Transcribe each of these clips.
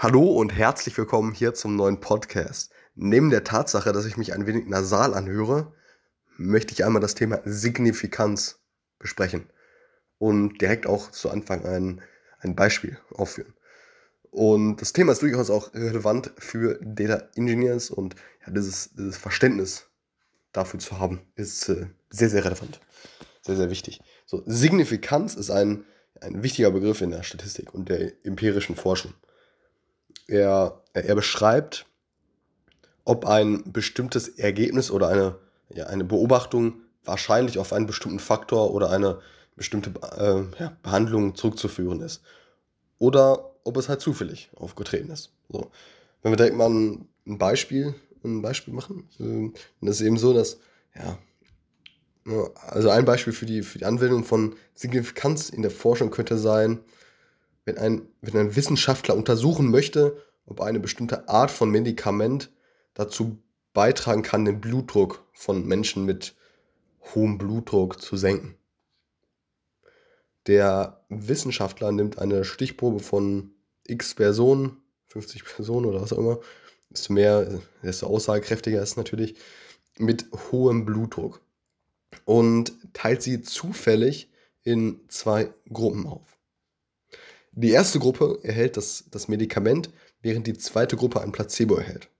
Hallo und herzlich willkommen hier zum neuen Podcast. Neben der Tatsache, dass ich mich ein wenig nasal anhöre, möchte ich einmal das Thema Signifikanz besprechen und direkt auch zu Anfang ein, ein Beispiel aufführen. Und das Thema ist durchaus auch relevant für Data Engineers und ja, dieses, dieses Verständnis dafür zu haben, ist äh, sehr, sehr relevant. Sehr, sehr wichtig. So, Signifikanz ist ein, ein wichtiger Begriff in der Statistik und der empirischen Forschung er, er beschreibt, ob ein bestimmtes Ergebnis oder eine, ja, eine Beobachtung wahrscheinlich auf einen bestimmten Faktor oder eine bestimmte äh, ja, Behandlung zurückzuführen ist. Oder ob es halt zufällig aufgetreten ist. So. Wenn wir direkt mal ein, Beispiel, ein Beispiel machen, äh, dann ist es eben so, dass, ja, ne, also ein Beispiel für die, für die Anwendung von Signifikanz in der Forschung könnte sein, wenn ein, wenn ein Wissenschaftler untersuchen möchte, ob eine bestimmte Art von Medikament dazu beitragen kann, den Blutdruck von Menschen mit hohem Blutdruck zu senken. Der Wissenschaftler nimmt eine Stichprobe von x Personen, 50 Personen oder was auch immer, desto mehr, desto aussagekräftiger ist natürlich, mit hohem Blutdruck und teilt sie zufällig in zwei Gruppen auf. Die erste Gruppe erhält das, das Medikament, während die zweite Gruppe ein Placebo erhält.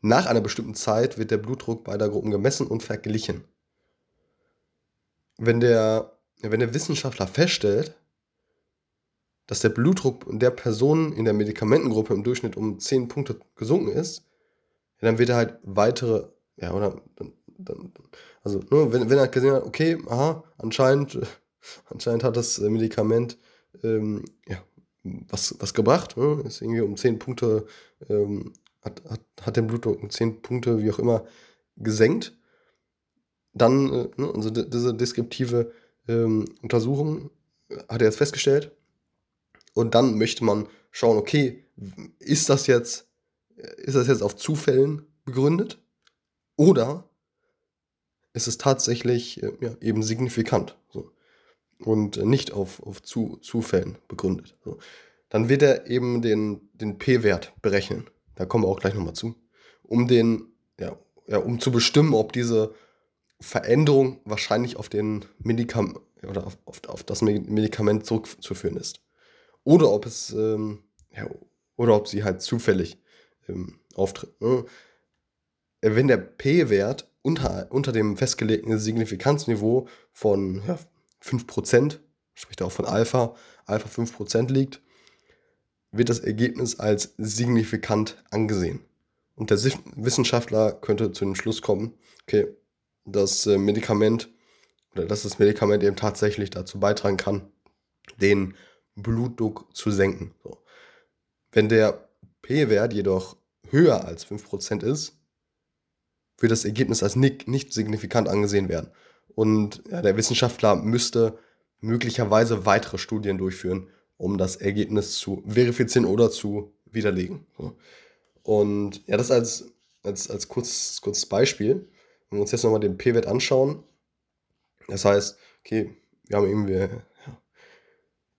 Nach einer bestimmten Zeit wird der Blutdruck beider Gruppen gemessen und verglichen. Wenn der, wenn der Wissenschaftler feststellt, dass der Blutdruck der Person in der Medikamentengruppe im Durchschnitt um 10 Punkte gesunken ist, dann wird er halt weitere, ja, oder, dann, dann, also, ne, wenn, wenn er gesehen hat, okay, aha, anscheinend, anscheinend hat das Medikament ähm, ja, was, was gebracht. Ne? Ist irgendwie um 10 Punkte, ähm, hat, hat, hat den Blutdruck um 10 Punkte, wie auch immer, gesenkt. Dann, äh, ne, also diese deskriptive ähm, Untersuchung hat er jetzt festgestellt. Und dann möchte man schauen, okay, ist das jetzt, ist das jetzt auf Zufällen begründet? Oder ist es tatsächlich äh, ja, eben signifikant? So und nicht auf, auf Zu, Zufällen begründet. So. Dann wird er eben den, den P-Wert berechnen. Da kommen wir auch gleich nochmal zu. Um den, ja, ja, um zu bestimmen, ob diese Veränderung wahrscheinlich auf den Medikament oder auf, auf, auf das Medikament zurückzuführen ist. Oder ob es, ähm, ja, oder ob sie halt zufällig ähm, auftritt. Ne? Wenn der P-Wert unter, unter dem festgelegten Signifikanzniveau von ja, 5%, spricht auch von Alpha, Alpha 5% liegt, wird das Ergebnis als signifikant angesehen. Und der Wissenschaftler könnte zu dem Schluss kommen, okay, das äh, Medikament oder dass das Medikament eben tatsächlich dazu beitragen kann, den Blutdruck zu senken. So. Wenn der P-Wert jedoch höher als 5% ist, wird das Ergebnis als nicht, nicht signifikant angesehen werden. Und ja, der Wissenschaftler müsste möglicherweise weitere Studien durchführen, um das Ergebnis zu verifizieren oder zu widerlegen. Und ja, das als, als, als kurzes, kurzes Beispiel. Wenn wir uns jetzt nochmal den P-Wert anschauen, das heißt, okay, wir haben irgendwie ja,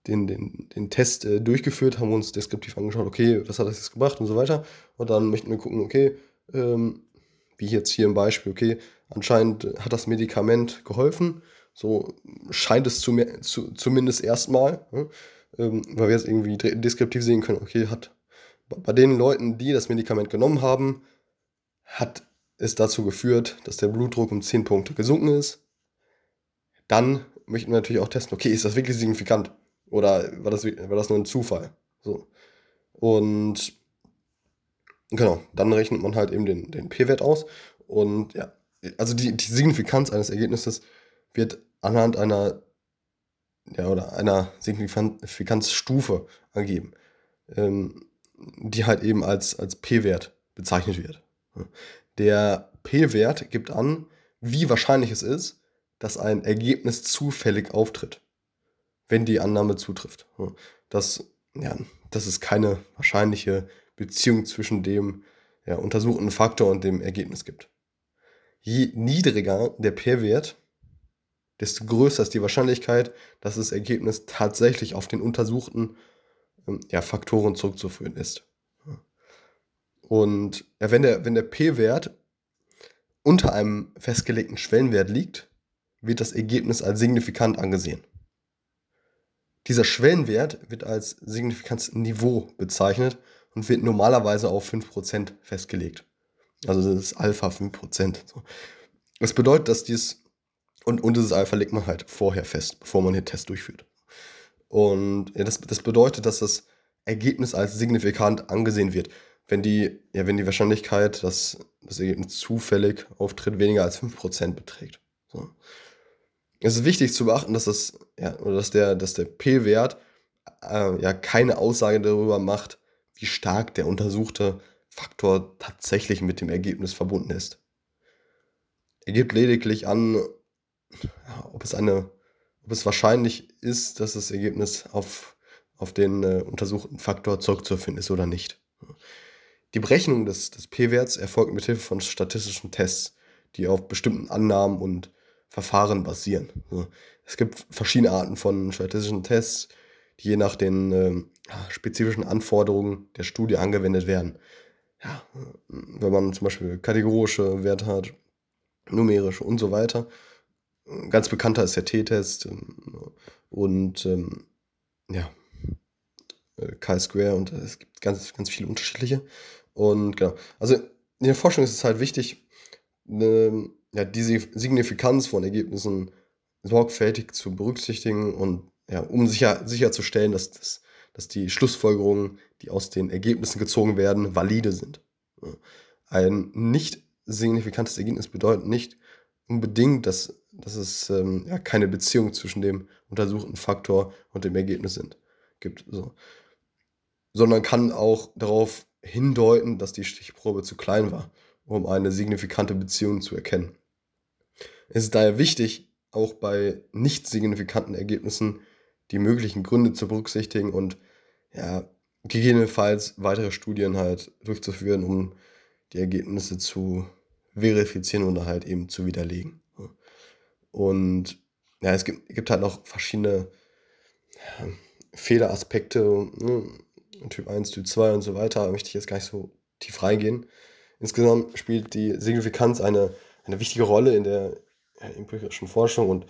den, den, den Test äh, durchgeführt, haben uns deskriptiv angeschaut, okay, was hat das jetzt gebracht und so weiter. Und dann möchten wir gucken, okay, ähm, wie jetzt hier im Beispiel, okay, anscheinend hat das Medikament geholfen. So scheint es zu zu, zumindest erstmal, ne? ähm, weil wir jetzt irgendwie deskriptiv sehen können, okay, hat bei den Leuten, die das Medikament genommen haben, hat es dazu geführt, dass der Blutdruck um 10 Punkte gesunken ist. Dann möchten wir natürlich auch testen, okay, ist das wirklich signifikant? Oder war das, war das nur ein Zufall? So. Und Genau, dann rechnet man halt eben den, den P-Wert aus. Und ja, also die, die Signifikanz eines Ergebnisses wird anhand einer, ja, oder einer Signifikanzstufe angegeben, ähm, die halt eben als, als P-Wert bezeichnet wird. Der P-Wert gibt an, wie wahrscheinlich es ist, dass ein Ergebnis zufällig auftritt, wenn die Annahme zutrifft. Das, ja, das ist keine wahrscheinliche Beziehung zwischen dem ja, untersuchten Faktor und dem Ergebnis gibt. Je niedriger der P-Wert, desto größer ist die Wahrscheinlichkeit, dass das Ergebnis tatsächlich auf den untersuchten ähm, ja, Faktoren zurückzuführen ist. Und wenn der, wenn der P-Wert unter einem festgelegten Schwellenwert liegt, wird das Ergebnis als signifikant angesehen. Dieser Schwellenwert wird als Signifikanzniveau bezeichnet und wird normalerweise auf 5% festgelegt. Also das ist Alpha 5%. Das bedeutet, dass dies, und, und dieses Alpha legt man halt vorher fest, bevor man den Test durchführt. Und ja, das, das bedeutet, dass das Ergebnis als signifikant angesehen wird. Wenn die, ja, wenn die Wahrscheinlichkeit, dass das Ergebnis zufällig auftritt, weniger als 5% beträgt. So. Es ist wichtig zu beachten, dass, das, ja, oder dass der, dass der P-Wert äh, ja keine Aussage darüber macht, wie stark der untersuchte Faktor tatsächlich mit dem Ergebnis verbunden ist. Er gibt lediglich an, ob es eine, ob es wahrscheinlich ist, dass das Ergebnis auf, auf den äh, untersuchten Faktor zurückzuführen ist oder nicht. Die Berechnung des, des P-Werts erfolgt mit Hilfe von statistischen Tests, die auf bestimmten Annahmen und Verfahren basieren. Es gibt verschiedene Arten von statistischen Tests, die je nach den äh, spezifischen Anforderungen der Studie angewendet werden. Ja, wenn man zum Beispiel kategorische Werte hat, numerische und so weiter. Ganz bekannter ist der T-Test ähm, und ähm, ja, äh, Chi-Square und es gibt ganz, ganz viele unterschiedliche. Und genau, also in der Forschung ist es halt wichtig, eine, ja, diese Signifikanz von Ergebnissen sorgfältig zu berücksichtigen und ja, um sicher, sicherzustellen, dass, das, dass die Schlussfolgerungen, die aus den Ergebnissen gezogen werden, valide sind. Ein nicht signifikantes Ergebnis bedeutet nicht unbedingt, dass, dass es ähm, ja, keine Beziehung zwischen dem untersuchten Faktor und dem Ergebnis sind, gibt. So. Sondern kann auch darauf hindeuten, dass die Stichprobe zu klein war, um eine signifikante Beziehung zu erkennen. Es ist daher wichtig, auch bei nicht signifikanten Ergebnissen die möglichen Gründe zu berücksichtigen und ja, gegebenenfalls weitere Studien halt durchzuführen, um die Ergebnisse zu verifizieren oder halt eben zu widerlegen. Und ja, es gibt, gibt halt noch verschiedene ja, Fehleraspekte, ne? Typ 1, Typ 2 und so weiter, da möchte ich jetzt gar nicht so tief reingehen. Insgesamt spielt die Signifikanz eine, eine wichtige Rolle in der empirischen Forschung und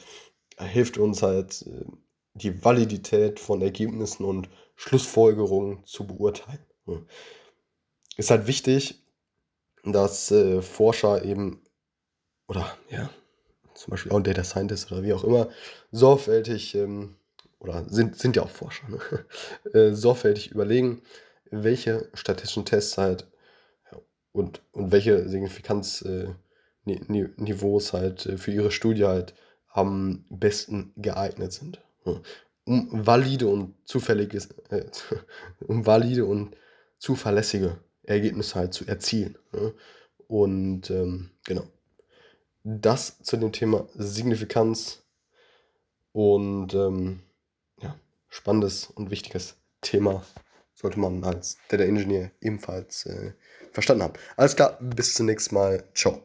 hilft uns halt, äh, die Validität von Ergebnissen und Schlussfolgerungen zu beurteilen. Ist halt wichtig, dass äh, Forscher eben, oder ja, zum Beispiel auch ein Data Scientist oder wie auch immer, sorgfältig, ähm, oder sind, sind ja auch Forscher, ne? äh, sorgfältig überlegen, welche statistischen Tests halt und, und welche Signifikanzniveaus äh, halt äh, für ihre Studie halt am besten geeignet sind. Um valide und zufälliges, äh, um valide und zuverlässige Ergebnisse halt zu erzielen. Ne? Und ähm, genau. Das zu dem Thema Signifikanz und ähm, ja, spannendes und wichtiges Thema sollte man als Data Engineer ebenfalls äh, verstanden haben. Alles klar, bis zum nächsten Mal. Ciao.